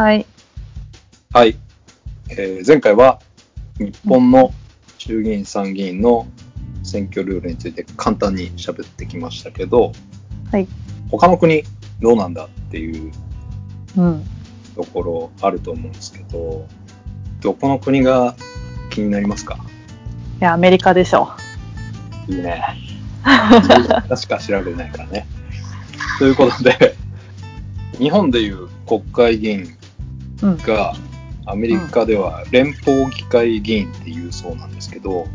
はい。はい。えー前回は日本の衆議院参議院の選挙ルールについて簡単に喋ってきましたけど、はい。他の国どうなんだっていううん。ところあると思うんですけど、どこの国が気になりますか？いや、アメリカでしょ。いいね。確か調べないからね。ということで、日本でいう国会議員うん。がアメリカでは連邦議会議員っていうそうなんですけど、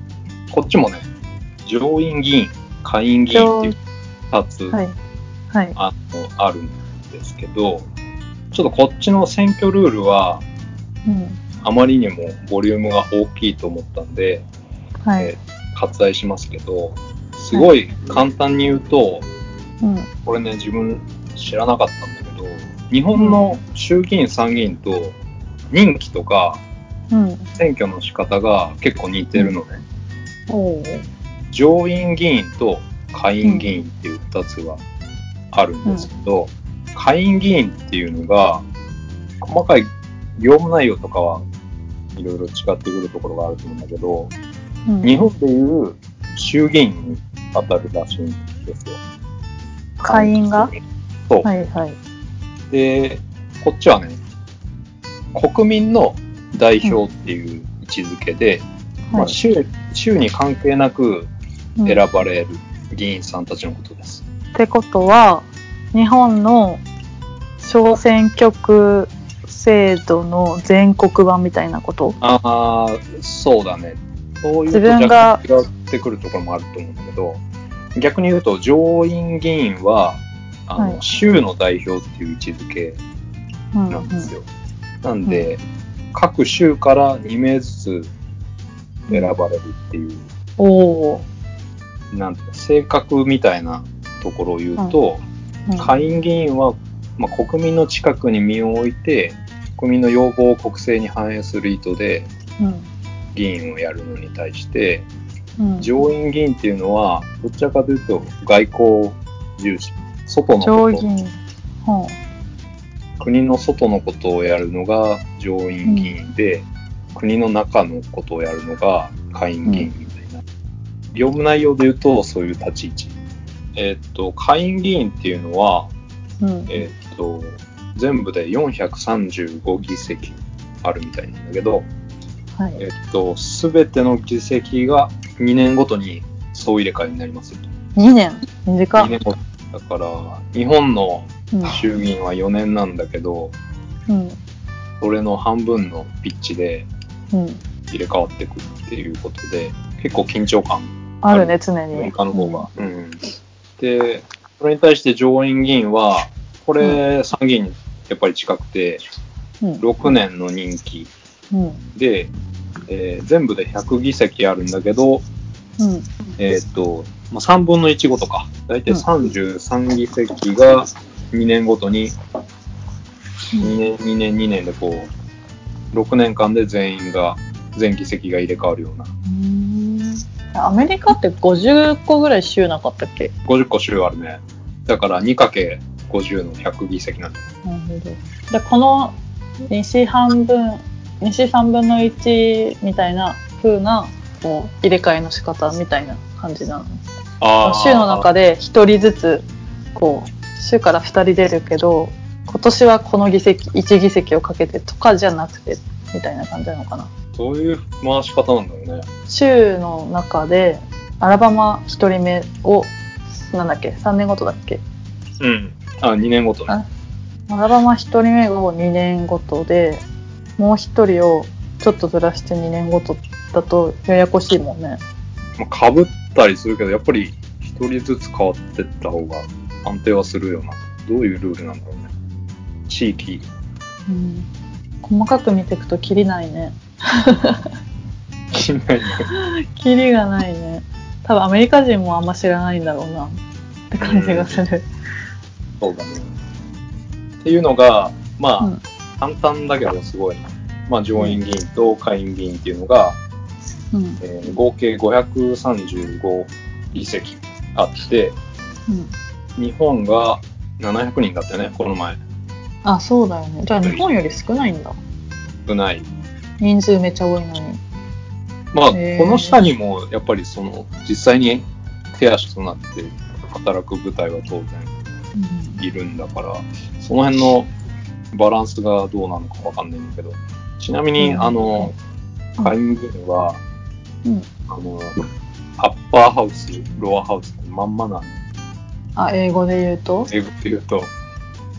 こっちもね、上院議員、下院議員っていう2つ、はい。はい。あのあるんですけど、ちょっとこっちの選挙ルールはうん。あまりにもボリュームが大きいと思ったんで、はい。え割愛しますけど、すごい簡単に言うと、うん。これね、自分知らなかったんだけど、日本の衆議院、参議院と任期とかうん。選挙の仕方が結構似てるのね。おー上院議員と下院議員っていう2つがあるんですけど、下院議員っていうのが、細かい業務内容とかはいろいろ違ってくるところがあると思うんだけど、うん。日本でいう衆議院に当たるらしいんですよ。下院が？そう。はいはい。で、こっちはね、国民の代表っていう位置づけで、まあ、はい。州州に関係なくうん選ばれる議員さんたちのことです。ってことは、日本の小選挙区制度の全国版みたいなこと？ああ、そうだね。そういうと自分が若干違ってくるところもあると思うんだけど、逆に言うと上院議員は、あの、はい州の代表っていう位置づけうん。なんですよ。なんで、各州から2名ずつ選ばれるっていう、おーなんて性格みたいなところを言うと、うん。下院議員は、まあ、国民の近くに身を置いて、国民の要望を国政に反映する意図でうん。議員をやるのに対して、うん。上院議員っていうのは、どちらかというと外交重視。外のこと、上院。は国の外のことをやるのが上院議員で、国の中のことをやるのが下院議員みたいな。業務内容で言うと、そういう立ち位置。えーっと、下院議員っていうのは、あ。うん。えーっと、全部で435議席あるみたいなんだけど、はい。えーっと、すべての議席が2年ごとに総入れ替えになりますよと。2年？短2っ。年ごとだから、日本のうん。衆議院は4年なんだけど、うん。それの半分のピッチでうん。入れ替わってくるっていうことで、結構緊張感、あるね、常に。アメリカの方が。うん。で、それに対して上院議員は、これ参議院にやっぱり近くて、うん。6年の任期うん。で、えー全部で100議席あるんだけど、うん。えーっと、まあ、3分の1ごとか、だいたいうん33議席が2年ごとに、2年、2年、2年でこう、6年間で全員が、全議席が入れ替わるような。アメリカって50個ぐらい州なかったっけ？50個州あるね。だから 2×50 の100議席なんだよ。なるほど。で、この西半分、西3分の1みたいな風な、こう、入れ替えの仕方みたいな感じなの。あ州の中で1人ずつ、こう、州から2人出るけど、今年はこの議席、1議席をかけてとかじゃなくて、みたいな感じなのかな。そういう回し方なんだよね。州の中で、アラバマ1人目を、なんだっけ、3年ごとだっけ？うん。あ、2年ごとね。あアラバマ1人目を2年ごとで、もう1人をちょっとずらして2年ごとだとややこしいもんね。まあ、被ったりするけど、やっぱり1人ずつ変わってった方が安定はするよな。どういうルールなんだろうね。地域。うん、細かく見ていくとキリないね。気にないね。キリがないね。多分アメリカ人もあんま知らないんだろうなって感じがする。そうだね。っていうのが、まあ、うん簡単だけどすごい。まあ、上院議員と下院議員っていうのが、うん。えー合計535議席あって、うん。日本が700人だったよね、この前。あ、そうだよね。じゃあ日本より少ないんだ。少ない。人数めっちゃ多いのに。まあ、この下にも、やっぱりその、実際に手足となって働く部隊は当然いるんだから、その辺のバランスがどうなのかわかんないんだけど、ちなみに、うんあの、下院議員は、うん。あの、アッパーハウス、ロアハウスってまんまなの。あ、英語で言うと？英語で言うと。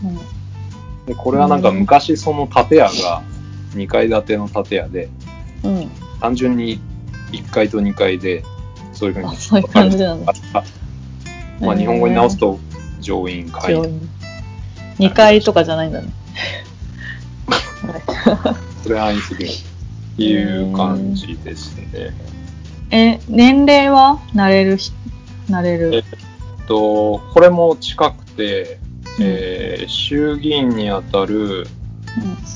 うん。で、これはなんか昔その建屋が2階建ての建屋で、うん。単純に1階と2階で、そういうふうにあそういう感じなんだあまあ、日本語に直すと上院、下院。上院。2階とかじゃないんだね。それは言い過ぎる。っていう感じですね。え、年齢は？なれるひ、なれえる。っと、これも近くて、えー衆議院にあたる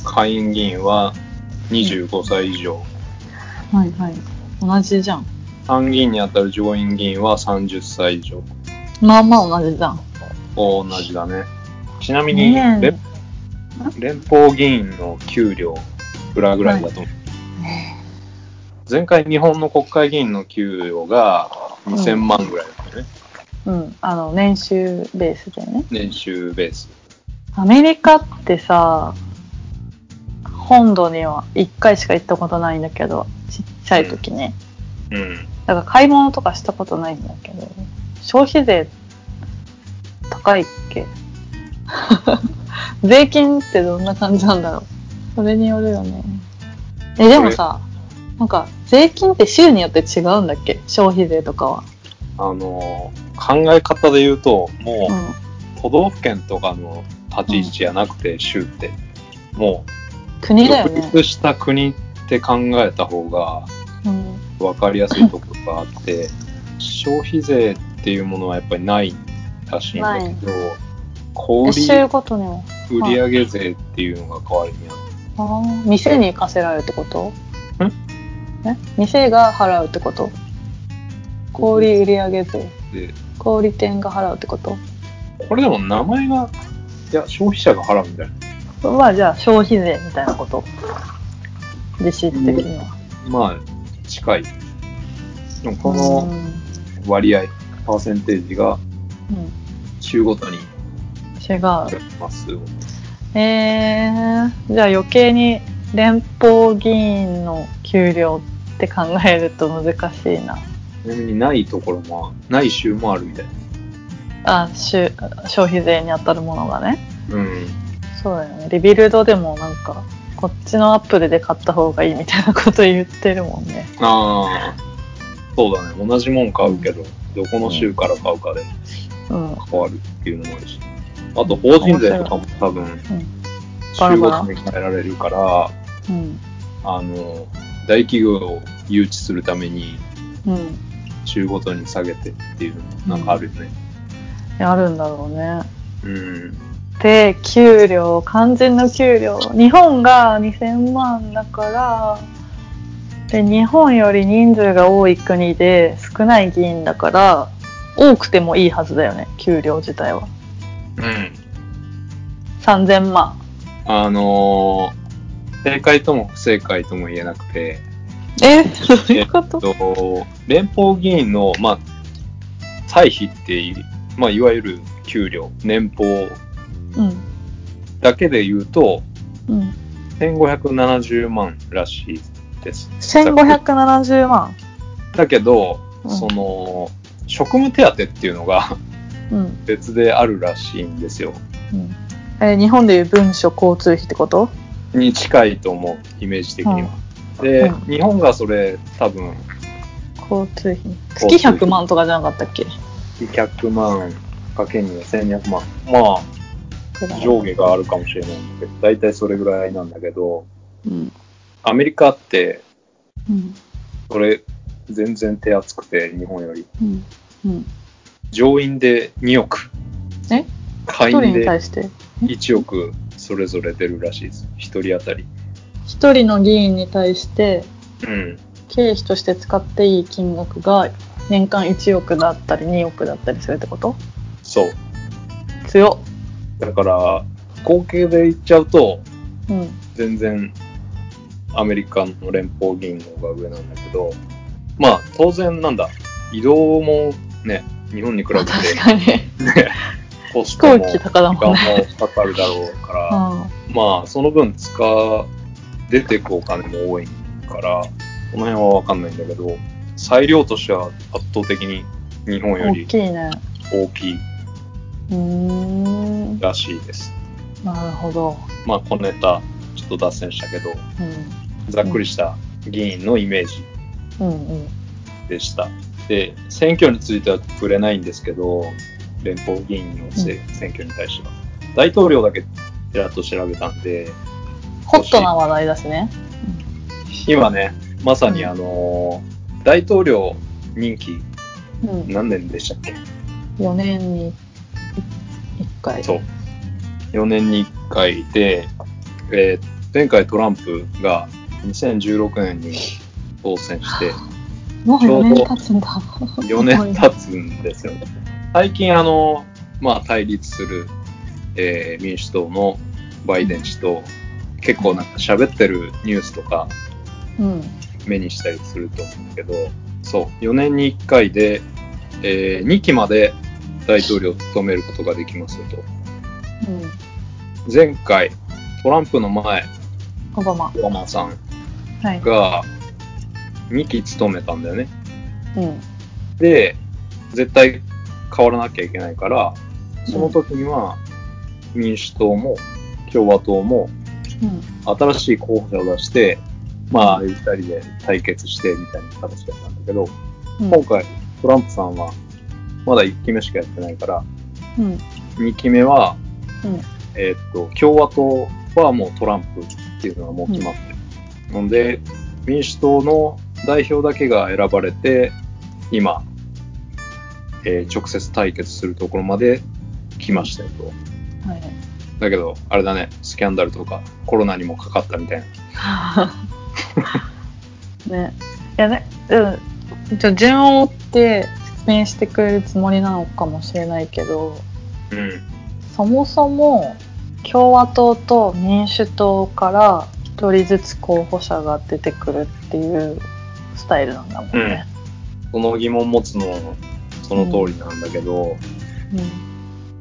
下院議員は25歳以上、うん。はいはい。同じじゃん。参議院にあたる上院議員は30歳以上。まあまあ同じじゃん。同じだね。ちなみに、連連邦議員の給料、いくらぐらいだと思う、前回日本の国会議員の給与が2000万ぐらいだったよね。うん。あの、年収ベースでね。年収ベース。アメリカってさ、本土には1回しか行ったことないんだけど、ちっちゃい時ね。うん。だから買い物とかしたことないんだけど、消費税高いっけ？税金ってどんな感じなんだろうそれによるよね。え、でもさ、なんか税金って州によって違うんだっけ？消費税とかは。あのー考え方で言うと、もうう、都道府県とかの立ち位置じゃなくて、州って、もう、国だよね。独立した国って考えた方がうん。分かりやすいところがあって、消費税っていうものはやっぱりないらしいんだけど、小売。売上税っていうのが代わりにあって、あー店に課せられるってこと？んえ？店が払うってこと？小売売上税。で小売店が払うってこと？これでも名前が、いや、消費者が払うみたいな。まあじゃあ消費税みたいなこと？実質的には。まあ、近い。でもこうのん割合、パーセンテージがうん週ごとに違う。ます。えー、じゃあ余計に連邦議員の給料って考えると難しいな。ちなみにないところも、ない州もあるみたいな。あ、しゅ消費税に当たるものがね。うん。そうだよね。リビルドでもなんか、こっちのアップルで買った方がいいみたいなこと言ってるもんね。ああ、そうだね。同じもん買うけど、どこの州から買うかでうん。変わるっていうのもあるし。あと、法人税とかも多分、うん。州ごとに変えられるから、うん。あの、大企業を誘致するために、うん。州ごとに下げてっていうのなんかあるよね。あるんだろうね。うん。で、給料、肝心の給料。日本が2000万だから、で、日本より人数が多い国で少ない議員だから、多くてもいいはずだよね、給料自体は。うん。3000万。あのー正解とも不正解とも言えなくて、え？どういうことえっと、連邦議員の、まあ、歳費ってい、まあ、いわゆる給料、年俸うん。だけで言うと、うん。1570万らしいです。1570万？だけど、うんその、職務手当っていうのがうん。別であるらしいんですよ。うん。えー日本でいう文書交通費ってこと？に近いと思う、イメージ的には。で、うん日本がそれ多分、交通費。月100万とかじゃなかったっけ？100万かけには1200万。まあ、上下があるかもしれないんだけど、大体それぐらいなんだけど、うん。アメリカって、うん。それ、全然手厚くて、日本より。うん。うん。上院で2億。え？下院で対して？1億それぞれ出るらしいです。1人当たり。一人の議員に対してうん。経費として使っていい金額が年間1億だったり2億だったりするってこと？そう。強っ。だから、合計で言っちゃうと、うん。全然アメリカの連邦議員の方が上なんだけど、まあ当然なんだ、移動もね、日本に比べて、確かに。ね、コストも時間もかかるだろうから、うん。まあその分使う、出てくお金も多いから、この辺はわかんないんだけど、裁量としては圧倒的に日本よ大りきいね。大きい。らしいです。なるほど。まあ小ネタ、ちょっと脱線したけど、うん。ざっくりした議員のイメージうんうん。でした。で、選挙については触れないんですけど、連邦議員のせ、選挙に対しては。大統領だけちらっと調べたんで、ホットな話題だしね。今ね、まさにあのー大統領任期うん。何年でしたっけ？4年に1回。そう。4年に1回で、えー前回トランプが2016年に当選して、もう4年経つんだ。4年経つんですよね。最近あの、まあ対立する、えー民主党のバイデン氏と結構なんか喋ってるニュースとかうん。目にしたりすると思うんだけど、そう、4年に1回で、え2期まで大統領を務めることができますよと。うん。前回、トランプの前、オバマ。オバマさんはい。が2期務めたんだよね。うん。で、絶対変わらなきゃいけないから、その時には民主党も共和党もうん。新しい候補者を出して、まあ、二人で対決してみたいな形だったんだけど、うん。今回トランプさんはまだ1期目しかやってないから、うん。2期目は、うん。えーっと、共和党はもうトランプっていうのがもう決まってる。ので、民主党の代表だけが選ばれて、今、えー直接対決するところまで来ましたよと。はい。だけど、あれだね、スキャンダルとかコロナにもかかったみたいな。ね。いやね、うん。じゃあ順を追って説明してくれるつもりなのかもしれないけど、うん。そもそも共和党と民主党から一人ずつ候補者が出てくるっていうスタイルなんだもんね。その疑問持つの、その通りなんだけど、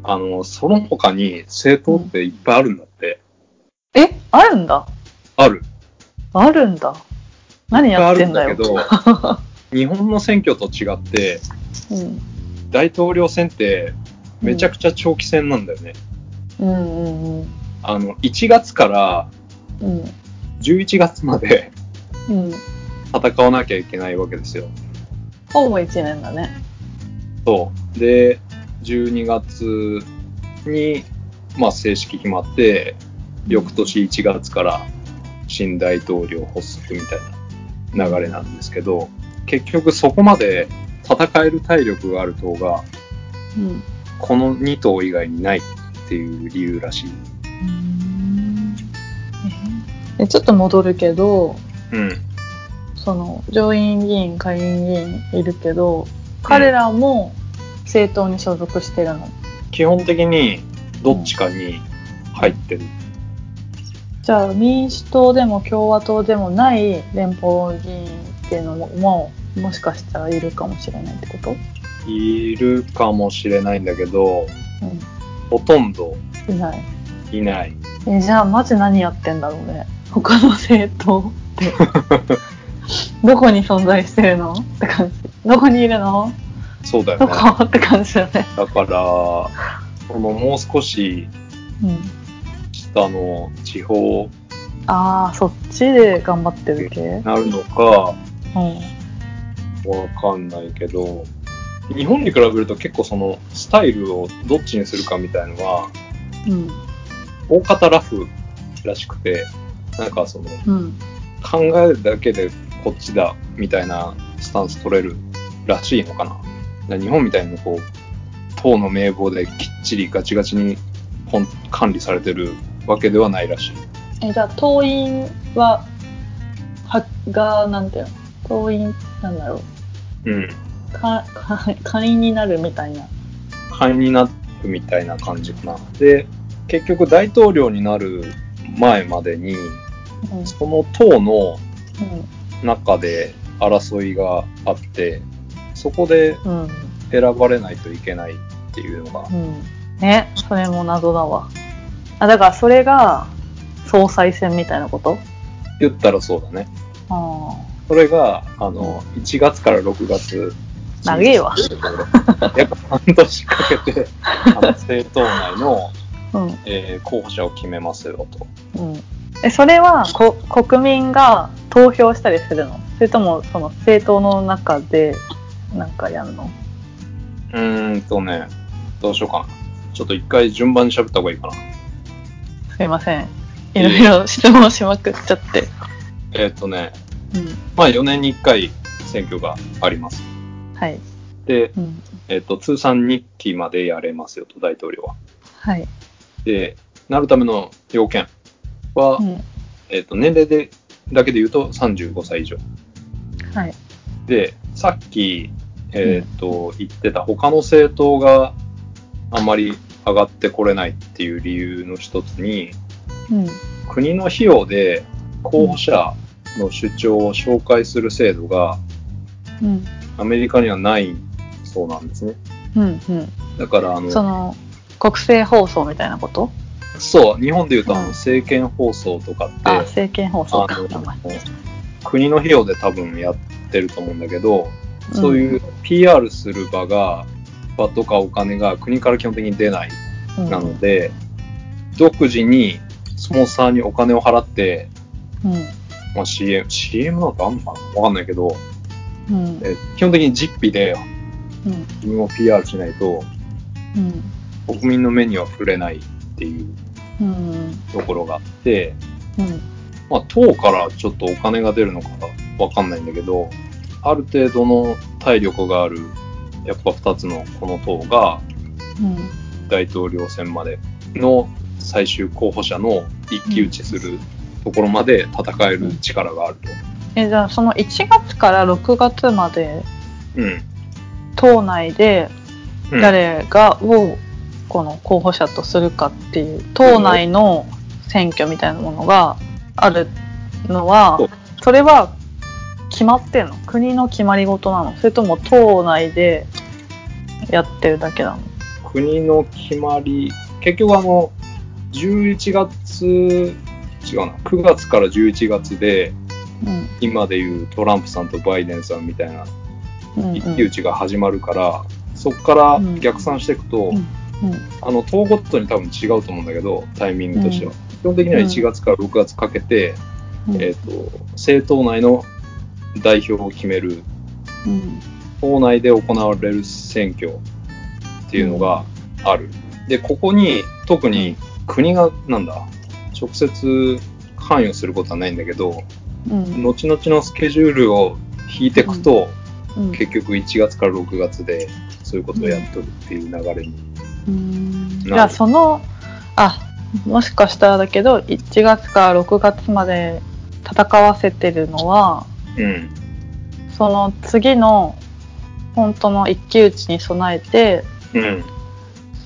あの、その他に政党っていっぱいあるんだって。うんえ？あるんだ？ある。あるんだ何やってんだよ。あるんだけど、日本の選挙と違って、うん大統領選ってめちゃくちゃ長期戦なんだよね。うんうんうんあの、1月からうん11月までうん戦わなきゃいけないわけですよ。ほぼ1年だね。そう。で、12月に、まあ正式決まって、翌年1月から新大統領発足みたいな流れなんですけど、結局そこまで戦える体力がある党が、うんこの2党以外にないっていう理由らしい。えちょっと戻るけど、うん。その上院議員、下院議員いるけど、彼らも政党に所属してるの。基本的にどっちかに入ってる。じゃあ民主党でも共和党でもない連邦議員っていうのももうもしかしたらいるかもしれないってこと？いるかもしれないんだけど、うほとんどん。いない。いない。え、じゃあマジ何やってんだろうね。他の政党って。どこに存在してるの？って感じ。どこにいるの？どそうだよね。こ？って感じだね。だから、このもう少しうん。下の地方ああ、そっちで頑張ってる系？になるのかうん。わかんないけど、日本に比べると結構そのスタイルをどっちにするかみたいのは、うん。大方ラフらしくて、なんかそのうん。考えるだけでこっちだみたいなスタンス取れるらしいのかな。だから日本みたいにこう、党の名簿できっちりガチガチに本管理されてるわけではないらしい。え、じゃあ党員は、は、が、なんていうの？党員、なんだろうん。う。か、か、会員になるみたいな。会員になるみたいな感じかな。で、結局大統領になる前までに、うん。その党のうん。中で争いがあって、そこでうん。選ばれないといけないっていうのが、うん。ね、それも謎だわ。あ、だからそれが総裁選みたいなこと？言ったらそうだね。あそれが、あの、1月から6月。長えわ やっぱ半年かけて、あの政党内の、あ。うん。えー候補者を決めますよと。うん。え、それはこ国民が投票したりするの？それともその政党の中でなんかやるの？うーんとね、どうしようかな。ちょっと一回順番に喋った方がいいかな。すいません。いろいろ質問しまくっちゃって。えーっとね、うん。まあ4年に1回選挙があります。はい。で、うん。えーっと、通算2期までやれますよと、大統領は。はい。で、なるための要件は、うん。えーっと、年齢で、だけで言うと35歳以上。はい。で、さっき、えーっと、言ってた他の政党があんまり上がってこれないっていう理由の一つに、うん。国の費用で候補者の主張を紹介する制度がうん。アメリカにはないそうなんですね。うん。うん。だから、あの、その、国政放送みたいなこと？そう、日本で言うとあのうん政見放送とかって、あ、政見放送か。国の費用で多分やってると思うんだけど、そうういう PR する場が、場とかお金が国から基本的に出ない。ん。なので、独自にスポンサーにお金を払って、うん。まあ、CM、CM なんかあんのかな？わかんないけど、うん。え基本的に実費でうん。自分を PR しないと、うん。国民の目には触れないっていううん。ところがあって、うん。まあ、党からちょっとお金が出るのかわかんないんだけど、ある程度の体力がある、やっぱ2つのこの党がうん。大統領選までの最終候補者の一騎打ちするところまで戦える力があると。え、じゃあその1月から6月までうん。党内でうん、誰がをこの候補者とするかっていう党内の選挙みたいなものがあるのはそれは決まってんの？国の決まり事なの？それとも党内でやってるだけなの？国の決まり、結局あの、11月、違うな、9月から11月で、うん。今でいうトランプさんとバイデンさんみたいなうん一騎打ちが始まるから、そこからうん。逆算していくと、うん。うん。あの、党ごとに多分違うと思うんだけど、タイミングとしては。基本的には1月から6月かけて、うん。えっ、と、政党内の代表を決める、うん党内で行われる選挙っていうのがある。で、ここに特に国が、なんだ、直接関与することはないんだけど、うん。後々のスケジュールを引いていくと、うん。結局1月から6月でそういうことをやっとるっていう流れに。うん。じゃあそのあもしかしたらだけど1月から6月まで戦わせてるのはうん。その次の本当の一騎打ちに備えてうん。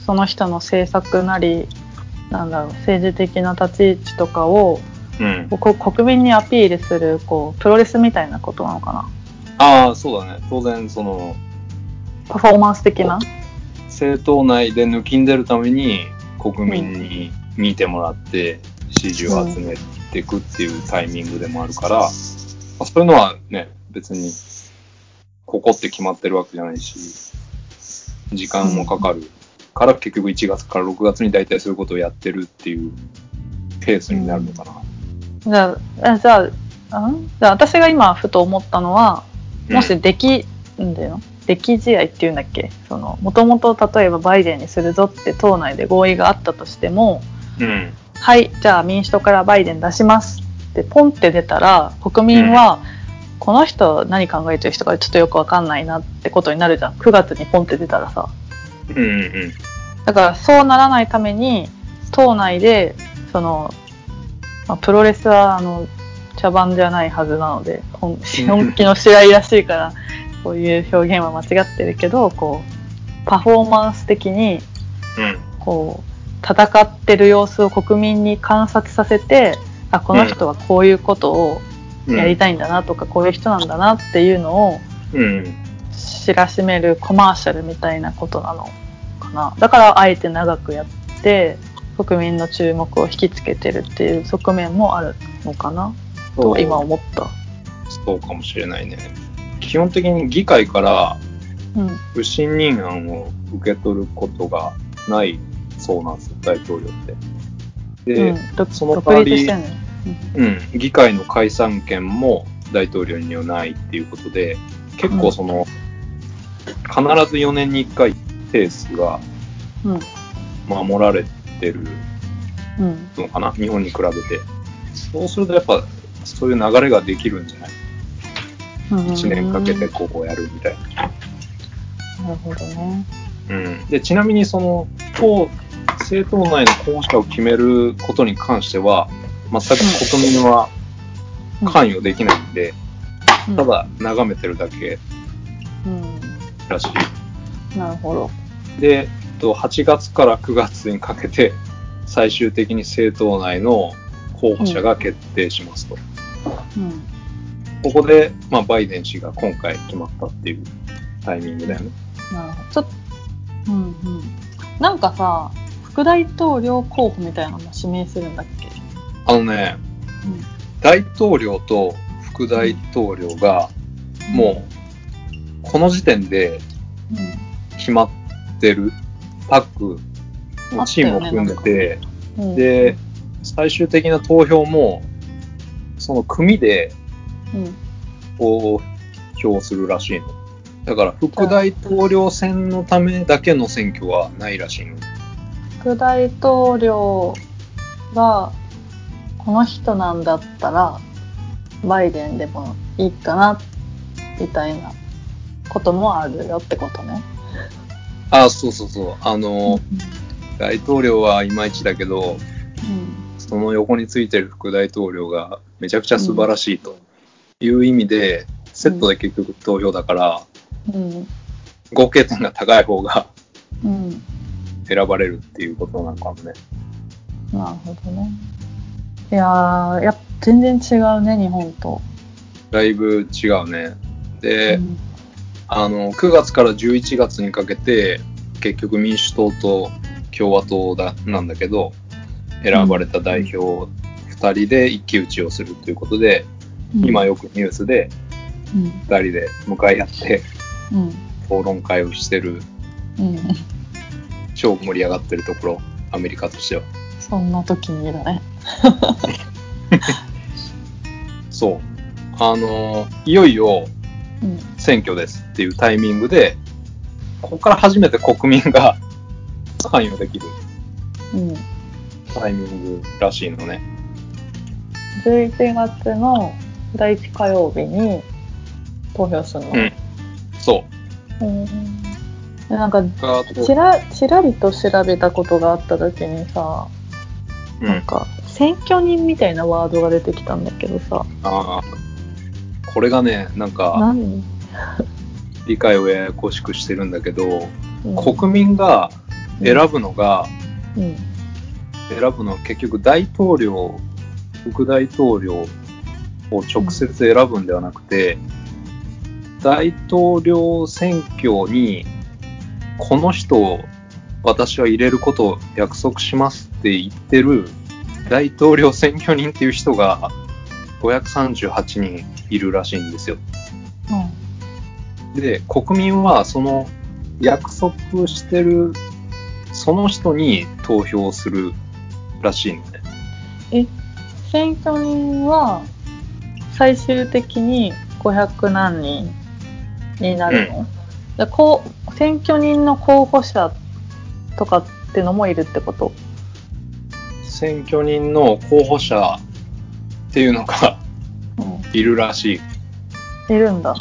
その人の政策なりなんだろう政治的な立ち位置とかをうん。国民にアピールするこうプロレスみたいなことなのかなああ、そうだね。当然、その、パフォーマンス的な？政党内で抜きんでるために国民に見てもらって支持を集めていくっていうタイミングでもあるから、まあ、そういうのはね、別にここって決まってるわけじゃないし、時間もかかるから結局1月から6月に大体そういうことをやってるっていうペースになるのかな。じゃあ、えじゃあ、ん？じゃあ私が今ふと思ったのは、もしでき、んだよ。歴試合っていうんだっけ？その、もともと例えばバイデンにするぞって党内で合意があったとしても、うん。はい、じゃあ民主党からバイデン出しますってポンって出たら、国民は、この人何考えてる人かちょっとよくわかんないなってことになるじゃん。9月にポンって出たらさ。うんうんうん。だからそうならないために、党内で、その、まあ、プロレスは、あの、茶番じゃないはずなので、本本気の試合らしいから、こういう表現は間違ってるけど、こう、パフォーマンス的に、うん。こう、戦ってる様子を国民に観察させてあこの人はこういうことをやりたいんだなとか、こういう人なんだなっていうのをうん。知らしめるコマーシャルみたいなことなのかなだからあえて長くやって国民の注目を引きつけてるっていう側面もあるのかなと今思った。そうかもしれないね。基本的に議会からうん不信任案を受け取ることがないそうなんですよ、大統領って。で、うん、どその独代わりうん、議会の解散権も大統領にはないっていうことで、結構その、必ず4年に1回ペースがうん守られてるうんのかな、日本に比べて。そうするとやっぱ、そういう流れができるんじゃない？うん、?1 年かけてこうやるみたいな。なるほどね。うん、でちなみにその党政党内の候補者を決めることに関しては全く国民は関与できないんで、うん。ただ眺めてるだけうん、らしなるほど。いでえっと8月から9月にかけて最終的に政党内の候補者が決定しますと、うん。ここで、まあ、バイデン氏が今回決まったっていうタイミングだよね。なるほど。ちょっと、うんうん。なんかさ、副大統領候補みたいなのも指名するんだっけ？あのね大統領と副大統領がもうこの時点でうん。決まってるパックのチームを組んでて、うん。うん、で、最終的な投票も、その組でうん。投票するらしいの。だから、副大統領選のためだけの選挙はないらしいの。副大統領がこの人なんだったらバイデンでもいいかなみたいなこともあるよってことね。あ、そうそうそう。あの、大統領はいまいちだけど、その横についてる副大統領がめちゃくちゃ素晴らしいという意味で、セットで結局投票だから、うん。うん。合計点が高い方がうん。選ばれるっていうことなのかもね。なるほどね。いやー、や全然違うね、日本と。だいぶ違うね。で、うんあの、9月から11月にかけて、結局民主党と共和党だなんだけど、選ばれた代表2人で一騎打ちをするということで、今、よくニュースでうん。2人で向かい合ってうん。討論会をしてる、うん。超盛り上がってるところ、アメリカとしては。そんな時にだね。そう。あの、いよいようん。選挙ですっていうタイミングで、ここから初めて国民が 関与できるうん。タイミングらしいのね。11月の第1火曜日に投票するの？うん。そうんでなんかちらちらりと調べたことがあった時にさうん。なんか選挙人みたいなワードが出てきたんだけどさ。ああ。これがね、なんか、何、理解をややこしくしてるんだけど、うん。国民が選ぶのが、うん。選ぶのは結局大統領、副大統領を直接選ぶんではなくて、大統領選挙にこの人を私は入れることを約束しますって言ってる大統領選挙人っていう人が538人いるらしいんですよ。で、国民はその約束してるその人に投票するらしいのね。え選挙人は最終的に500何人になるの、でこう選挙人の候補者とかってのもいるってこと？選挙人の候補者っていうのがういるらしい。んいるんだ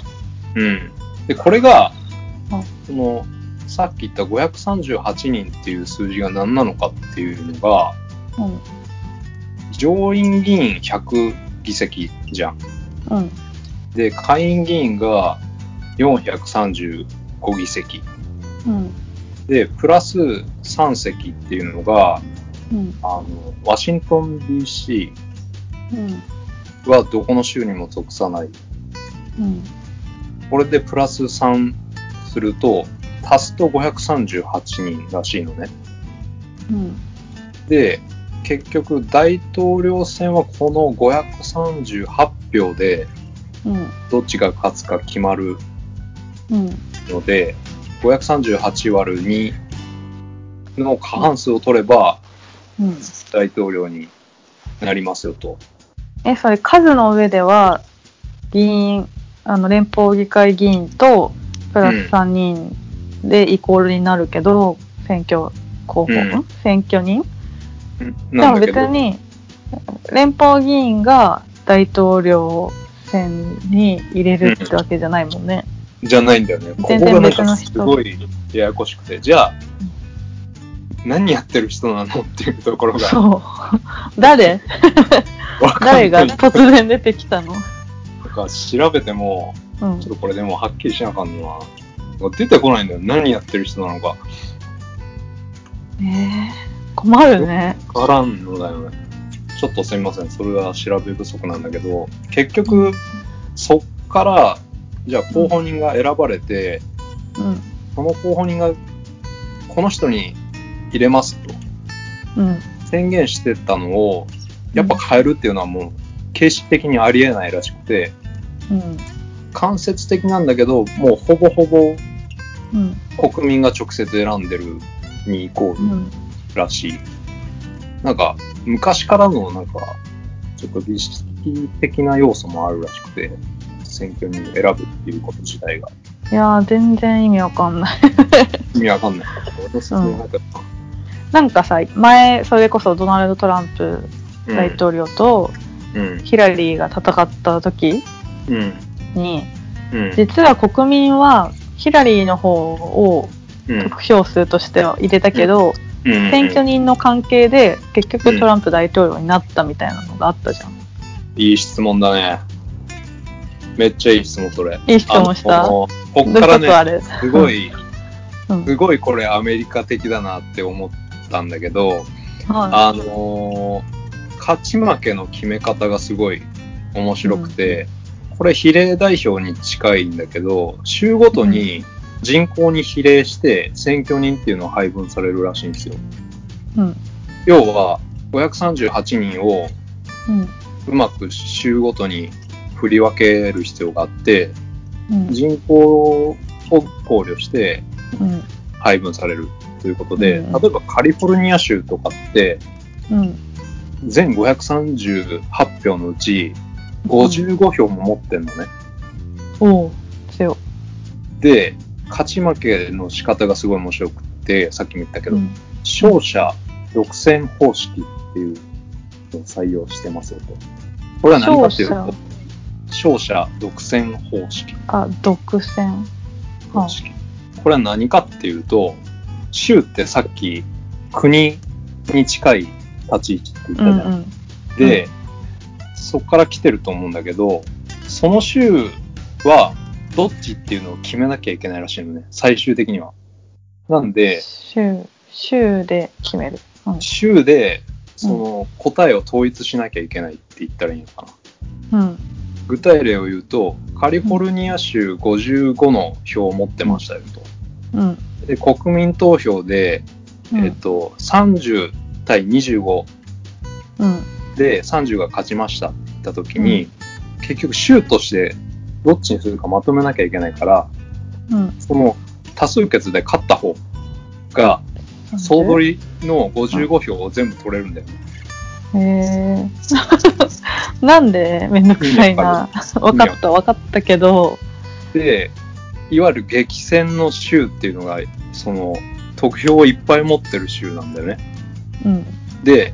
うん。で、これがうん、その、さっき言った538人っていう数字が何なのかっていうのが、うん上院議員100議席じゃん。うんで、下院議員が435議席。うんで、プラス3席っていうのがうん。あの、ワシントン DC うん。はどこの州にも属さない。うん。これでプラス3すると、足すと538人らしいのね。うん。で、結局大統領選はこの538票でうん。どっちが勝つか決まるうん。ので、538割る2の過半数を取ればうん。大統領になりますよと。え、それ数の上では、議員、あの、連邦議会議員と、プラス3人でイコールになるけど、選挙候補、うん選挙人？でも別に、連邦議員が大統領選に入れるってわけじゃないもんね。じゃないんだよね。ここがなんかすごいややこしくて。じゃあ、何やってる人なのっていうところがそう。誰？誰がなん突然出てきたの？か調べても、うんちょっ。とこれでもはっきりしなあかんのは、出てこないんだよ。何やってる人なのか。えー、困るね。わからんのだよね。ちょっとすみません。それは調べ不足なんだけど、結局、そっから、じゃあ候補人が選ばれて、うん。その候補人が、この人に入れますとうん。宣言してたのを、やっぱ変えるっていうのはもう、形式的にありえないらしくて、うん。間接的なんだけど、もうほぼほぼうん。国民が直接選んでるにイコールうん。らしい。なんか、昔からのなんか、ちょっと儀式的な要素もあるらしくて、選挙に選ぶっていうこと自体がいやー、全然意味わかんない。意味わかんない。俺の説明がなんかさ、前、それこそドナルド・トランプ大統領とうん。ヒラリーが戦った時うん。に、うん。実は国民はヒラリーの方をうん。得票数としては入れたけど、うん選挙人の関係で結局トランプ大統領になったみたいなのがあったじゃん。いい質問だね。めっちゃいい質問、それ。いい質問した？あのこっからね、る？すごい、うん。すごいこれアメリカ的だなって思ったんだけど、はあのー勝ち負けの決め方がすごい面白くて、これ比例代表に近いんだけど、州ごとに人口に比例して選挙人っていうのが配分されるらしいんですよ。い。うん。要は、538人をうん。うまく州ごとに振り分ける必要があって、うん。人口を考慮してうん。配分されるということで、うん例えばカリフォルニア州とかって、うん。全538票のうち55票も持ってんのね。おう、強。で、勝ち負けの仕方がすごい面白くて、さっきも言ったけど、うん。勝者独占方式っていうのを採用してますよと。これは何かっていうと勝、勝者独占方式。あ、独占。方式。これは何かっていうと、州ってさっき国に近い立ち位置って言ったじゃん。うんうん。で、そこから来てると思うんだけど、その州はどっちっていうのを決めなきゃいけないらしいのね、最終的には。なんで、州、州で決める。うん。州でその答えを統一しなきゃいけないって言ったらいいのかな。うん。具体例を言うと、カリフォルニア州55の票を持ってましたよと。うん。で、国民投票で、うんえっと、30対25うん。で30が勝ちましたって言った時に、結局州としてどっちにするかまとめなきゃいけないから、うん。その多数決で勝った方が総取りの55票を全部取れるんだよね。へえ。なんでめんどくさいな。わかった、わかったけど、で、いわゆる激戦の州っていうのが、その得票をいっぱい持ってる州なんだよね。うん。で、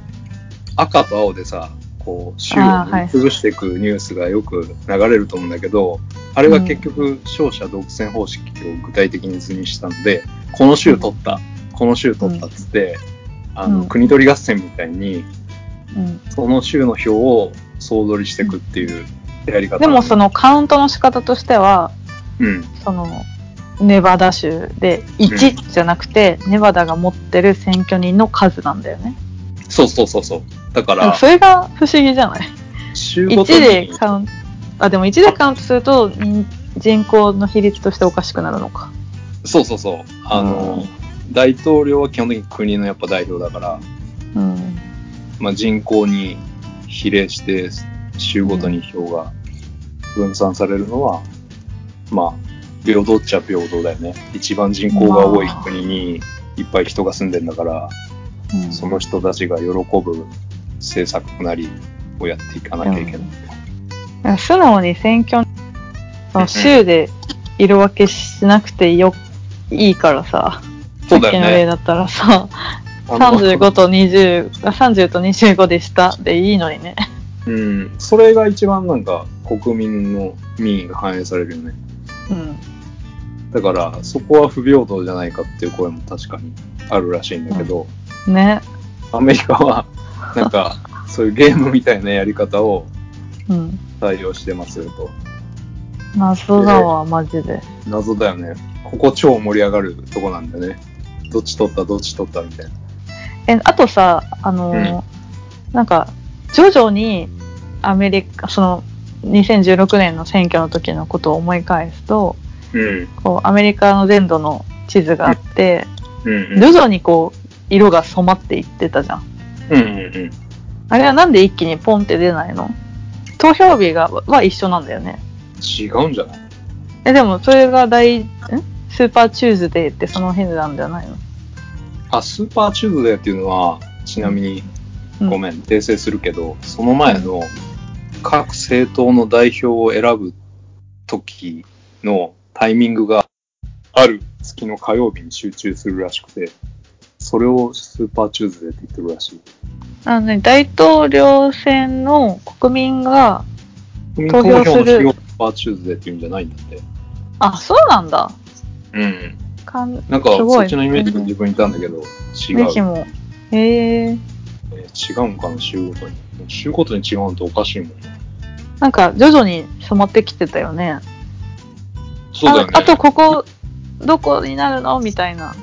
赤と青でさ、こう、州を潰していくニュースがよく流れると思うんだけど、あれが結局、勝者独占方式を具体的に図にしたので、この州取った、この州取ったっつって、あの、うん国取り合戦みたいに、うん。その州の票を総取りしていくっていうやり方。でもそのカウントの仕方としては、うん、その、ネバダ州で1じゃなくて、ネバダが持ってる選挙人の数なんだよね。そうそうそうそう。だから、それが不思議じゃない？1週ごとでに、カウント、あ、でも1でカウントすると人人口の比率としておかしくなるのか。そうそうそう。あの、大統領は基本的に国のやっぱ代表だから、うん。まあ、人口に比例して州ごとに票が分散されるのは、まあ平等っちゃ平等だよね。一番人口が多い国にいっぱい人が住んでんだから、うん。その人たちが喜ぶ政策なりをやっていかなきゃいけない、いや素直に選挙の州で色分けしなくてよいいからさ、さっきの例ねだったらさ、35と20、あ30と25でしたでいいのにね。うんそれが一番なんか国民の民意が反映されるよねうん。だからそこは不平等じゃないかっていう声も確かにあるらしいんだけど、ね。アメリカは、なんか、そういうゲームみたいなやり方をうん。採用してますよと。謎だわ、マジで。謎だよね。ここ超盛り上がるとこなんだよね。どっち取った、どっち取ったみたいな。え、あとさ、あのーなんか、徐々にアメリカ、その、2016年の選挙の時のことを思い返すと、うん。こう、アメリカの全土の地図があって、うん、徐々にこう、色が染まっていってたじゃん。うん。うんうんあれはなんで一気にポンって出ないの？投票日がは一緒なんだよね。違うんじゃない？え、でもそれが大、ん？スーパーチューズデーってその辺なんじゃないの？あ、スーパーチューズデーっていうのは、ちなみに、うんごめん、訂正するけど、その前の各政党の代表を選ぶ時のタイミングがある月の火曜日に集中するらしくて、それをスーパーチューズデーって言ってるらしい。あのね、大統領選の国民が、国民投票する日をスーパーチューズデーって言うんじゃないんだって。あ、そうなんだ。うん。かん、なんか、そっちのイメージが自分にいたんだけど、違う。も。へええー違うんかな、週ごとに。週ごとに違うのっておかしいもん。なんか徐々に染まってきてたよね。そうだよね。ああとここ、どこになるのみたいな。で、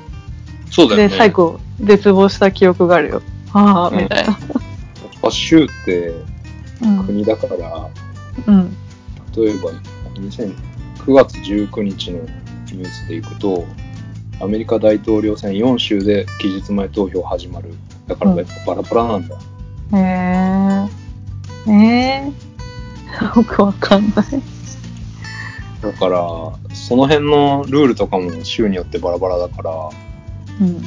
そうだよね。最後、絶望した記憶があるよ。ああ、うんみたいな。やっぱ州ってうん。国だから、うん。例えば2000 9月19日のニュースでいくと、アメリカ大統領選4州で期日前投票始まる。だからやっぱバラバラなんだ。へえ。ええ。よくわかんない。だから、その辺のルールとかも州によってバラバラだから、うん。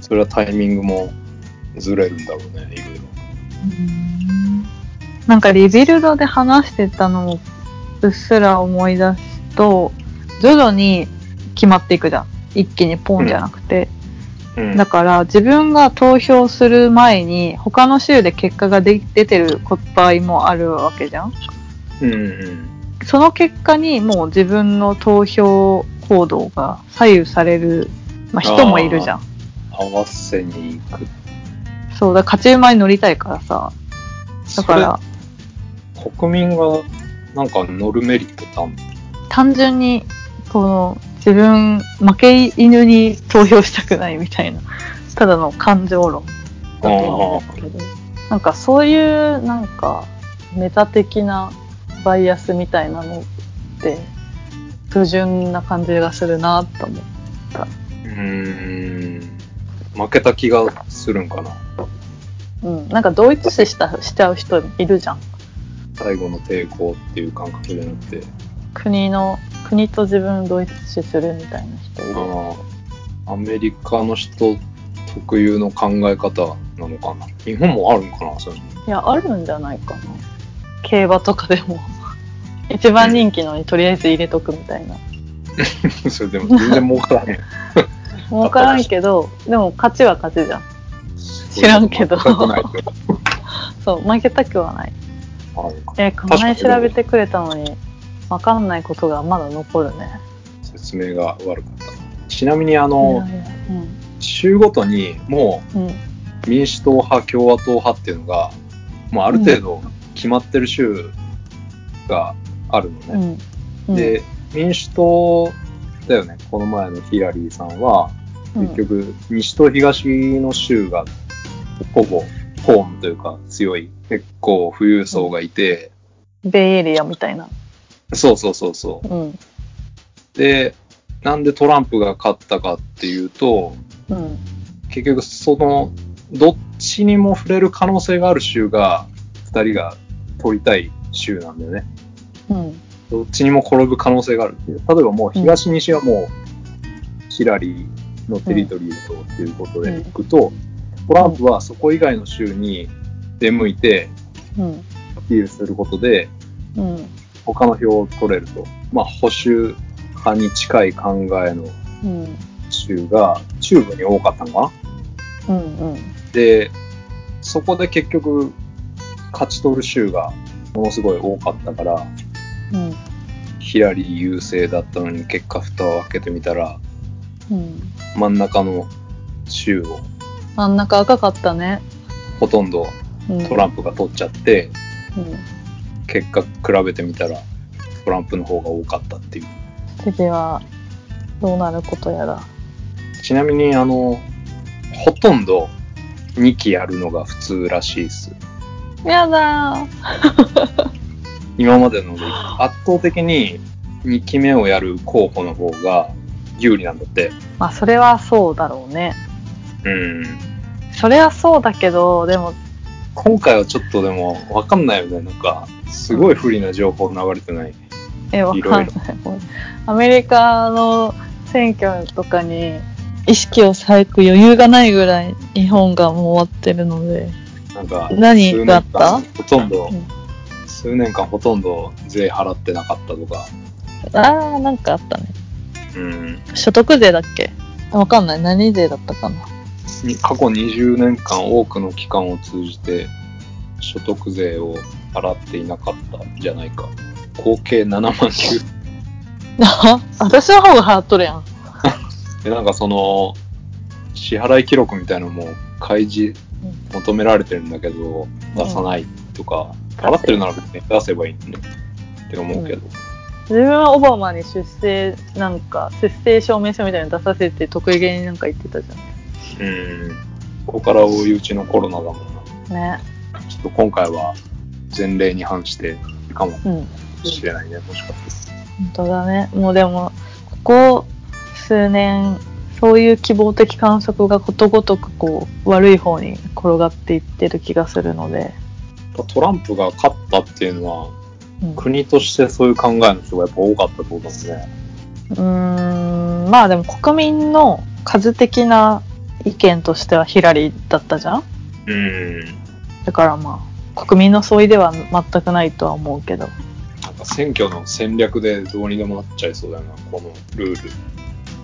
それはタイミングもずれるんだろうね、いろいろ。なんかリビルドで話してたのをうっすら思い出すと、徐々に決まっていくじゃん。一気にポンじゃなくて。うんだから自分が投票する前に他の州で結果がで出てる場合もあるわけじゃん。うんうん。その結果にもう自分の投票行動が左右される、まあ、人もいるじゃん。合わせに行く。そうだ、勝ち馬に乗りたいからさ。だから、国民がなんか乗るメリットってあんの？単純に、この、自分、負け犬に投票したくないみたいな、ただの感情論だと思うんだけど、なんかそういう、なんか、メタ的なバイアスみたいなのって、不純な感じがするなと思う。うーん。負けた気がするんかな。うん。なんか同一視した、しちゃう人いるじゃん。最後の抵抗っていう感覚じゃなくて。国の、国と自分同一視するみたいな人いる。アメリカの人特有の考え方なのかな。日本もあるのかな、そういういや、あるんじゃないかな。競馬とかでも。一番人気のにとりあえず入れとくみたいな。の。それでも全然儲からへん。儲からんけど、でも勝ちは勝ちじゃん。知らんけどそう、負けたくはない。え、この前調べてくれたのに、わかんないことがまだ残るね。説明が悪かった。ちなみにあの、いやいや州ごとにもうん。うん。う民主党派、共和党派っていうのが、もうある程度決まってる州があるのね。うん。で、民主党だよね、この前のヒラリーさんは、うん、結局、西と東の州がほぼホームというか強い結構富裕層がいて、ベイエリアみたいな。そうそうそうそう。うん。で、なんでトランプが勝ったかっていうと、うん。結局その、どっちにも触れる可能性がある州が、二人が取りたい州なんだよね。うん。どっちにも転ぶ可能性があるっていう。例えばもう東西はもう、ヒラリーのテリトリーとっていうことでいくと、トランプはそこ以外の州に出向いてうん。アピールすることで、うん。他の票を取れると。まあ保守派に近い考えのうん。州が中部に多かったのかなうん。うん。で、そこで結局勝ち取る州がものすごい多かったから、うん。ヒラリー優勢だったのに結果蓋を開けてみたら、うん。真ん中の州を真ん中赤かったね。ほとんどうん、トランプが取っちゃって、うん。結果比べてみたらトランプの方が多かったっていう。次は、どうなることやら。ちなみにあの、ほとんど2期やるのが普通らしいです。やだー。今までので圧倒的に2期目をやる候補の方が有利なんだって。まあ、それはそうだろうね。うん。それはそうだけど、でも、今回はちょっとでもわかんないよね。なんか、すごい不利な情報流れてない。え、わかんない。アメリカの選挙とかに意識を割く余裕がないぐらい日本がもう終わってるので。なんか、何があった？ほとんど、うん数年間ほとんど税払ってなかったとか、あー、なんかあったね。うん。所得税だっけ？わかんない。何税だったかな。に過去20年間多くの期間を通じて所得税を払っていなかったんじゃないか。合計7万9。あ 私の方が払っとるやん。で、なんかその、支払い記録みたいなのも開示求められてるんだけど、出さないとか、払ってるなら別に出せばいいのにって思うけど。自分はオバマに出生、なんか、出生証明書みたいなの出させて得意げになんか言ってたじうん。ここから追い打ちのコロナだもんな。ね。ちょっと今回は前例に反してかもうん。しれないね、もしかして。本当だね。もうでも、ここ数年、そういう希望的観測がことごとくこう、悪い方に転がっていってる気がするので。トランプが勝ったっていうのは、うん、う国としてそういう考えの人がやっぱ多かったってことだもんね。ーん、まあでも国民の数的な意見としてはヒラリーだったじゃん？うん。だからまあ、国民の相違では全くないとは思うけど。なんか選挙の戦略でどうにでもなっちゃいそうだよな、このルール。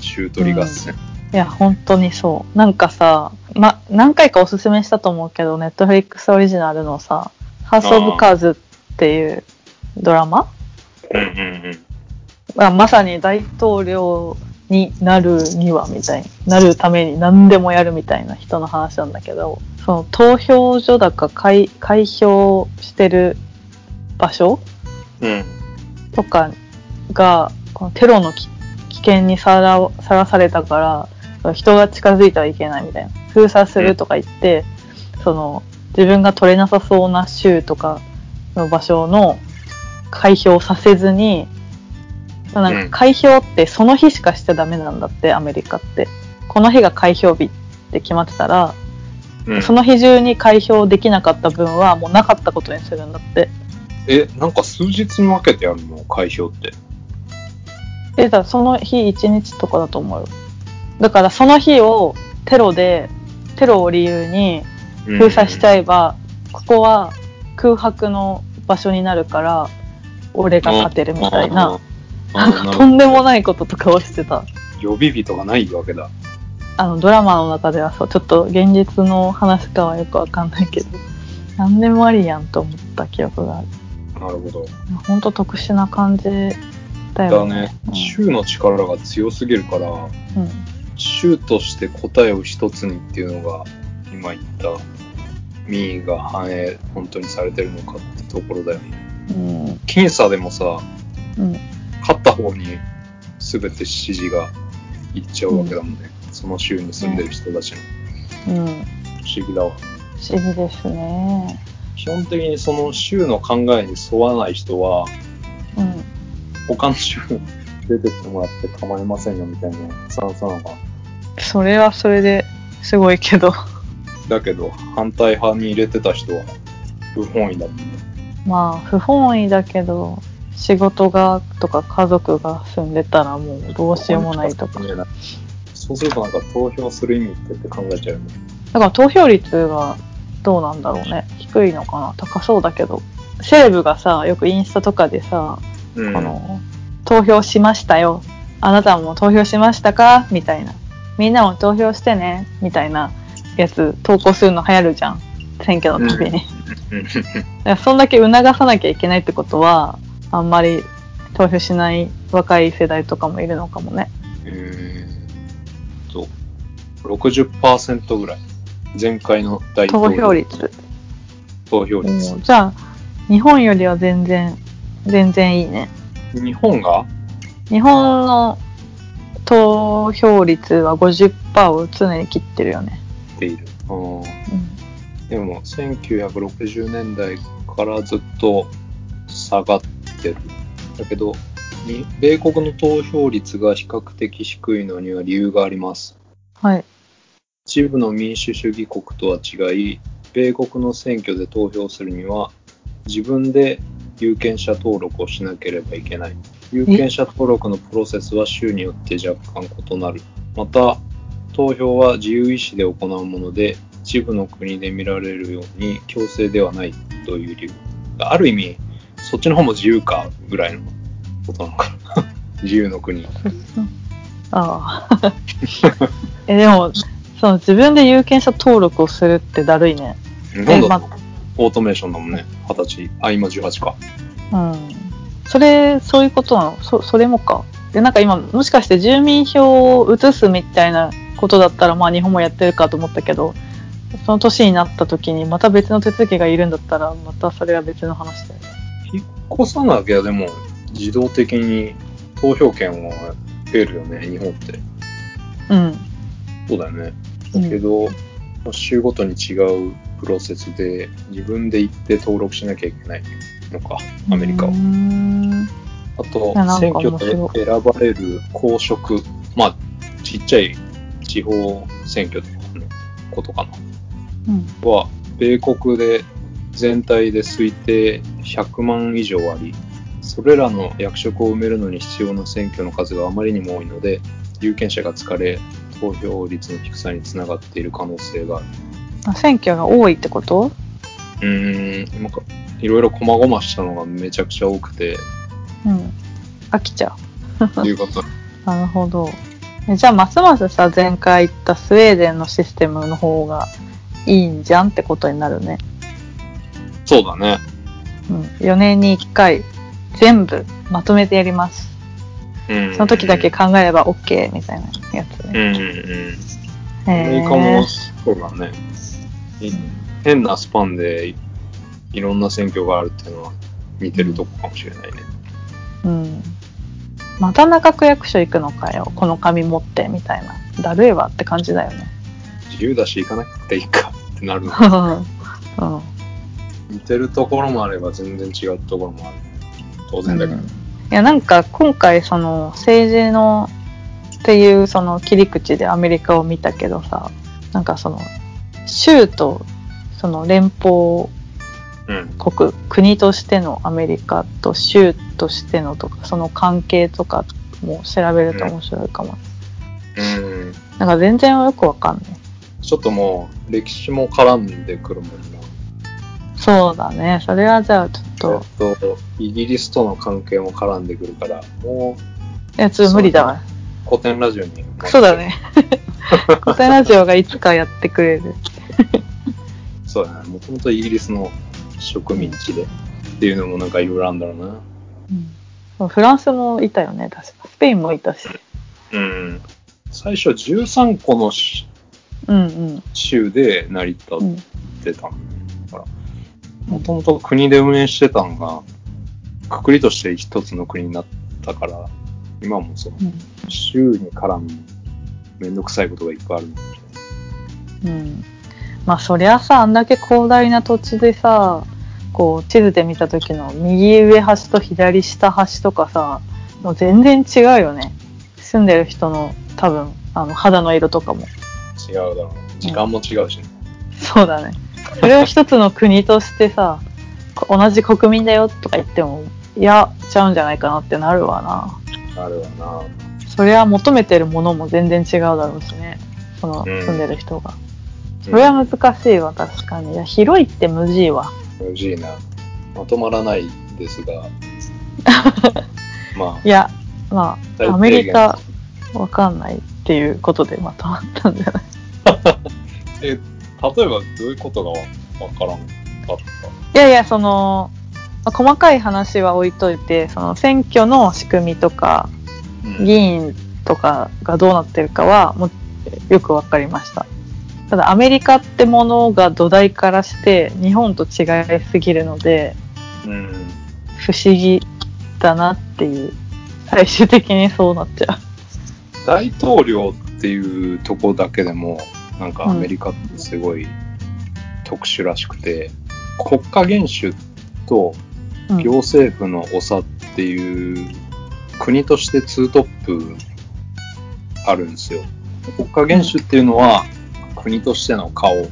州取り合戦。いや、本当にそう。なんかさ、ま、何回かおすすめしたと思うけど、ネットフリックスオリジナルのさ、ハウス・オブ・カーズっていうドラマ？うんうんうん。がまさに大統領になるにはみたいになるために何でもやるみたいな人の話なんだけど、その投票所だか開開票してる場所うん。とかが、このテロのき危険にさらさらされたから、人が近づいてはいけないみたいな。封鎖するとか言って、その、自分が取れなさそうな州とかの場所の開票させずに、なんか開票ってその日しかしちゃダメなんだって、アメリカって。この日が開票日って決まってたら、うん、その日中に開票できなかった分はもうなかったことにするんだって。え、なんか数日に分けてやるの？開票って。え、だその日一日とかだと思うよ。だからその日をテロで、テロを理由に封鎖しちゃえば、ここは空白の場所になるから、俺が勝てるみたいな、なんかとんでもないこととかをしてた。予備日とかないわけだ。あの、ドラマの中ではそう、ちょっと現実の話かはよくわかんないけど、何でもありやんと思った記憶がある。なるほど。ほんと特殊な感じだだよねね。。州の力が強すぎるから、うん。州として答えを一つにっていうのが、今言った民意が反映本当にされてるのかってところだよね。うん。僅差でもさ、うん。勝った方に全て支持がいっちゃうわけだもんね。その州に住んでる人たちの。うん。不思議だわ。不思議ですね。基本的にその州の考えに沿わない人は、うん。他の州出てきてもらって構いませんよみたいなスタンスなのか。それはそれですごいけど。だけど、反対派に入れてた人は不本意だもんね。まあ、不本意だけど、仕事がとか家族が住んでたらもうどうしようもないとか。だそうするとなんか投票する意味ってって考えちゃうよね。から投票率がどうなんだろうね。低いのかな高そうだけど。セレブがさ、よくインスタとかでさ、うん。この、投票しましたよ。あなたも投票しましたか？みたいな。みんなも投票してね。みたいなやつ投稿するの流行るじゃん。選挙の時に。うんそんだけ促さなきゃいけないってことは、あんまり投票しない若い世代とかもいるのかもね。えーっと、60%ぐらい。前回の大投統領票率。投票率。うんじゃあ、日本よりは全然、全然いいね。日本が？日本の投票率は50%を常に切ってるよね。っている。うんうんでも、1960年代からずっと下がってる。だけど、に米国の投票率が比較的低いのには理由があります。はい。一部の民主主義国とは違い、米国の選挙で投票するには、自分で有権者登録をしなければいけない。有権者登録のプロセスは州によって若干異なる。また、投票は自由意志で行うもので、一部の国で見られるように強制ではないという理由。ある意味、そっちの方も自由かぐらいのことなのかな。自由の国。ああ。え、でも、その自分で有権者登録をするってだるいね。日本だまとオートメーションだもんね。二十歳。あ、今18か。うん。それ、そういうことなの？そ、それもか。で、なんか今、もしかして住民票を移すみたいなことだったら、まあ日本もやってるかと思ったけど、その年になった時にまた別の手続きがいるんだったら、またそれは別の話だよね。引っ越さなきゃでも自動的に投票権を得るよね、日本って。うん。そうだよね。うんだけど、州ごとに違うプロセスで自分で行って登録しなきゃいけないのか、アメリカは。あと選挙で選ばれる公職、まあ、ちっちゃい地方選挙とかのことかな。うん。は、米国で全体で推定100万以上あり、それらの役職を埋めるのに必要な選挙の数があまりにも多いので、有権者が疲れ、投票率の低さにつながっている可能性がある。あ選挙が多いってこと？うーん、なんか、いろいろ細々したのがめちゃくちゃ多くて、うん。飽きちゃう。いうこと。なるほど。えじゃあ、ますますさ、前回言ったスウェーデンのシステムの方がいいんじゃんってことになるね。そうだね。うん。4年に1回、全部まとめてやります。うん。その時だけ考えれば OK みたいなやつね。うんうんうん。へアメリカもーそうだね。い変なスパンでいいろんな選挙があるっていうのは似てるとこかもしれないね。うん。また中区役所行くのかよ。この紙持って、みたいな。だるいわって感じだよね。自由だし行かなくていいかってなるの。うん。似てるところもあれば全然違うところもある。当然だけど。いや、なんか今回その政治のっていうその切り口でアメリカを見たけどさ、なんかその州とその連邦うん。国、国としてのアメリカと州としてのとか、その関係とかも調べると面白いかも。うん。なんか全然よくわかんない。ちょっともう歴史も絡んでくるもんな。そうだね。それはじゃあちょっと、えっと、イギリスとの関係も絡んでくるから、もういや、ちょっと無理だわ。古典ラジオに。そうだ。ね。古典ラジオがいつかやってくれる。そうだね。もともとイギリスの植民地で、っていうのもなんかいろいろあるんだろうな。うん、フランスもいたよね、確か。スペインもいたし。うん。最初13個のしうんうん。州で成り立っうん、てたんだから、もともと国で運営してたのが、くくりとして一つの国になったから、今もそのうん州に絡むめんどくさいことがいっぱいあるんだうん。まあそりゃさ、あんだけ広大な土地でさ、こう地図で見た時の右上端と左下端とかさ、もう全然違うよね。住んでる人の多分、あの肌の色とかも。違うだろう。時間も違うしね。そうだね。それを一つの国としてさ、こ同じ国民だよとか言っても、いや、ちゃうんじゃないかなってなるわな。あるわな。それは求めてるものも全然違うだろうしね。そのうん住んでる人が。それは難しいわ、確かに。いや、広いって無事いわ。無事な。まとまらないですが。まいや、まあ、アメリカ、わかんないっていうことでまとまったんじゃない？あ、え、例えばどういうことがわわからんかった？いやいや、その、まあ細かい話は置いといて、その選挙の仕組みとか、うん議員とかがどうなってるかはもうよくわかりました。ただアメリカってものが土台からして日本と違いすぎるのでうん。不思議だなっていう最終的にそうなっちゃ大統領っていうとこだけでも、なんかアメリカってすごい特殊らしくて、国家元首とう。うん行政府の長っていう国としてツートップあるんですよ。国家元首っていうのは国としての顔、うん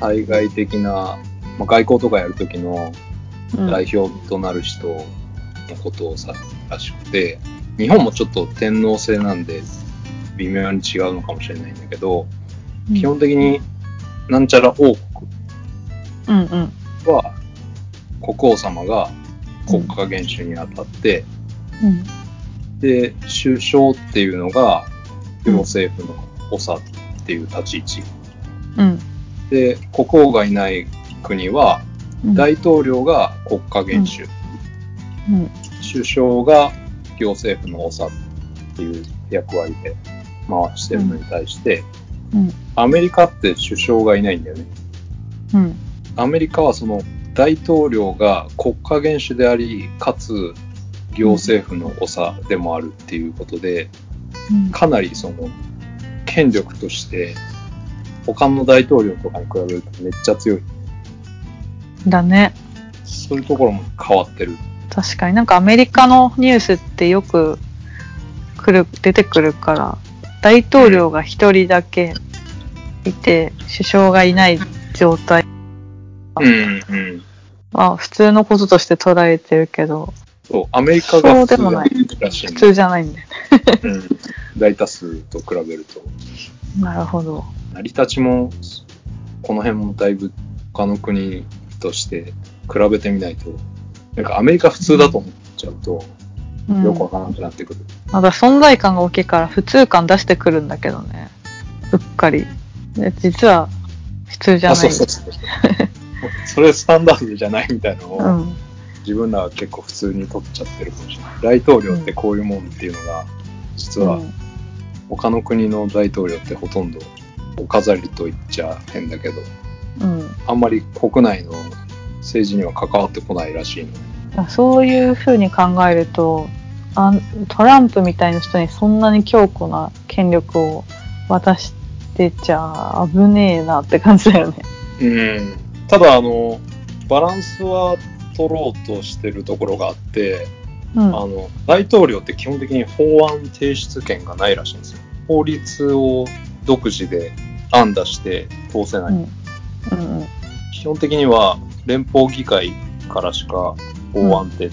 対外的な、まあ、外交とかやるときのうん代表となる人のことを指すらしくて、日本もちょっと天皇制なんで微妙に違うのかもしれないんだけど、基本的になんちゃら王国は国王様が国家元首にあたって、うん。で、首相っていうのが行政府の長っていう立ち位置。うん。で、国王がいない国はうん。大統領が国家元首、うん。首相が行政府の長っていう役割で回してるのに対して、うんアメリカって首相がいないんだよね。うんアメリカはその大統領が国家元首であり、かつ行政府の長でもあるっていうことで、うんかなりその権力として他の大統領とかに比べるとめっちゃ強い。だねそういうところも変わってる。確かになんかアメリカのニュースってよく来る出てくるから大統領が一人だけいて首相がいない状態うんうん。は普通のこととして捉えてるけどそう、アメリカがそう普通でもないらしいんだ普通じゃないんだようん。大多数と比べると。なるほど成り立ちも、この辺もだいぶ他の国として比べてみないと、なんかアメリカ普通だと思っちゃうと、うんよくわからなくなってくる。まだ存在感が大きいから普通感出してくるんだけどねうっかりで実は普通じゃあ、ないそうそうそう。それスタンダードじゃないみたいなのを、うん自分らは結構普通に取っちゃってるかもしれない。大統領ってこういうもんっていうのが、実はうん他の国の大統領ってほとんどお飾りと言っちゃ変だけど、うんあんまり国内の政治には関わってこないらしいの。そういうふうに考えるとあんトランプみたいな人にそんなに強固な権力を渡してちゃ危ねえなって感じだよね。うん。ただ、あの、バランスは取ろうとしてるところがあって、うんあの、大統領って基本的に法案提出権がないらしいんですよ。法律を独自で案出して通せない。うんうんうん基本的には連邦議会からしか法案って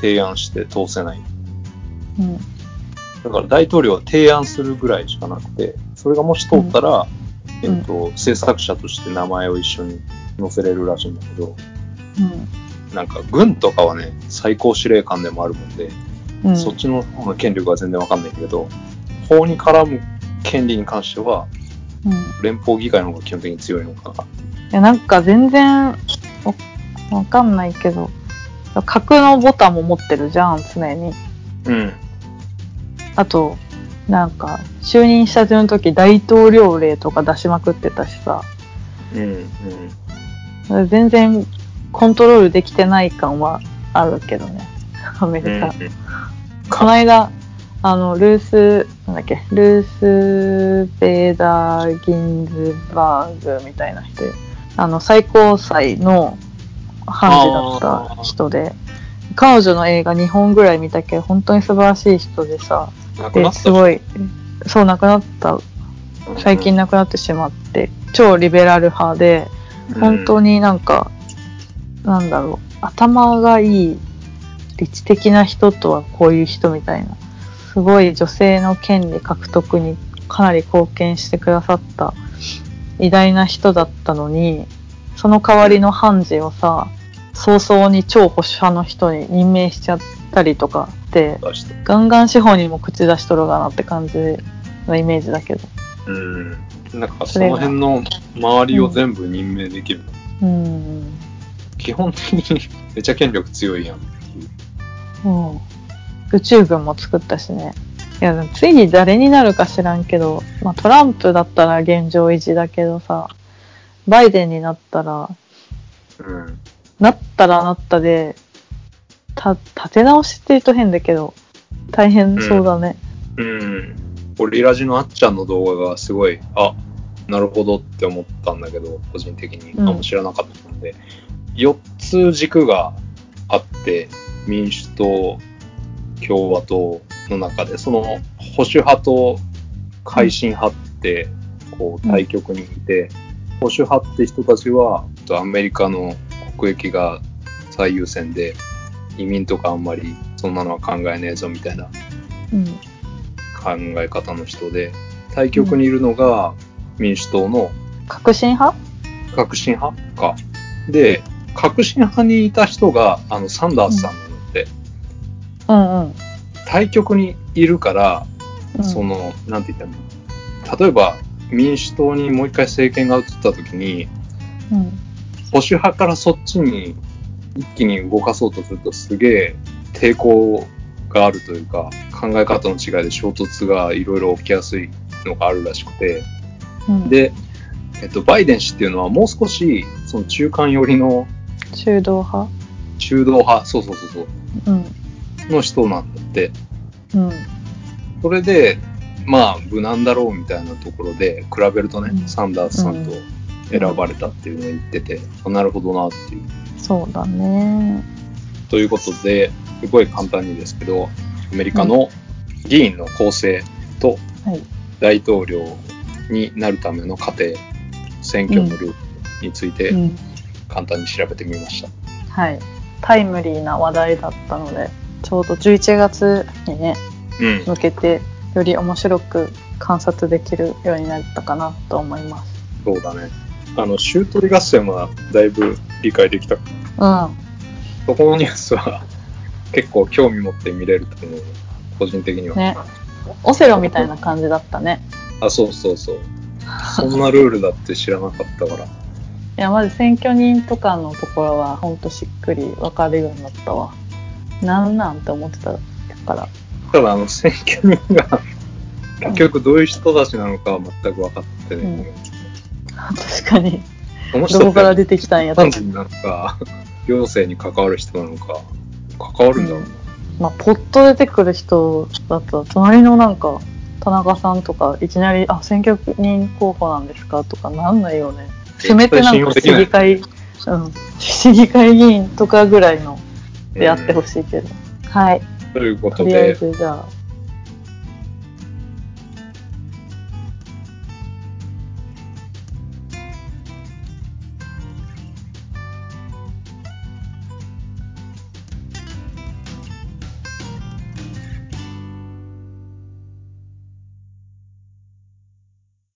提案して通せない。うんだから大統領は提案するぐらいしかなくて、それがもし通ったら、うんえっと、制作者として名前を一緒に載せれるらしいんだけど、なんか軍とかはね、最高司令官でもあるもんで、うんうんそっちの方の権力は全然わかんないけど、法に絡む権利に関しては、うん連邦議会の方が基本的に強いのかな。いやなんか全然わわかんないけど角のボタンも持ってるじゃん常に。うん。あとなんか就任したての時大統領令とか出しまくってたしさうん。うん。全然コントロールできてない感はあるけどね アメリカ。うんこの間、あの、ルース、なんだっけ、ルース・ベーダー・ギンズバーグみたいな人、あの、最高裁の判事だった人で、彼女の映画2本ぐらい見たけど、本当に素晴らしい人でさ、で、すごい、そう、亡くなった、最近亡くなってしまって、超リベラル派で、本当に。になんか、なんだろう、頭がいい、理知的な人とはこういう人みたいな、すごい女性の権利獲得にかなり貢献してくださった偉大な人だったのに、その代わりの判事をさ、早々に超保守派の人に任命しちゃったりとか。ガンガン司法にも口出しとるがなって感じのイメージだけど。うん。なんかその辺の周りを全部任命できる。うん。基本的にめちゃ権力強いやん。うん。宇宙軍も作ったしね。いや、でも次誰になるか知らんけど、まあトランプだったら現状維持だけどさ、バイデンになったら、うん。なったらなったで、た、立て直しって言うと変だけど、大変そうだね。うん。俺ラジのあっちゃんの動画がすごい、あ、なるほどって思ったんだけど、個人的に。うんあんま知らなかったので、4つ軸があって、民主党、共和党の中で、その保守派と改進派って、こう対極にいて、保守派って人たちは、アメリカの国益が最優先で、移民とかあんまりそんなのは考えねえぞみたいなうん。考え方の人で、対極にいるのが民主党の革新派？革新派か。で、革新派にいた人が、あの、サンダースさんなのって、うんうん。対極にいるから、うん、その、なんて言ったの？例えば、民主党にもう一回政権が移った時に、うん。保守派からそっちに一気に動かそうとするとすげえ抵抗があるというか、考え方の違いで衝突がいろいろ起きやすいのがあるらしくて、うん、で、えっと、バイデン氏っていうのはもう少し、その中間寄りの中道派？中道派、そうそうそうそう、うん。の人なんだって。うん。それで、まあ、無難だろうみたいなところで、比べるとね、うんサンダースさんと選ばれたっていうのを言ってて、あなるほどなっていう。そうだね。ということで、すごい簡単にですけど、アメリカの議員の構成とはい。大統領になるための過程、選挙のルールについてうん。簡単に調べてみました。はい。タイムリーな話題だったので、ちょうど11月にね、うん。向けて、より面白く観察できるようになったかなと思います。そうだね。あの、シュートリ合戦はだいぶ理解できた。うん。そこのニュースは結構興味持って見れると思う。個人的には。ね。オセロみたいな感じだったね。あ、そうそうそう。そんなルールだって知らなかったから。いや、まず選挙人とかのところは、ほんとしっくり分かるようになったわ。なんなんて思ってたから。ただ、あの、選挙人が結局どういう人たちなのかは全く分かってね。確かに。どこから出てきたんやと何。人なのか、行政に関わる人なのか、関わるんだろうな。まあ、ポッと出てくる人だと、隣のなんか、田中さんとか、いきなり、あ、選挙人候補なんですかとかなんないよね。せめてなんか市議会、うん、市議会議員とかぐらいのでやってほしいけど。はい。ということとりあえで、ずじゃあ、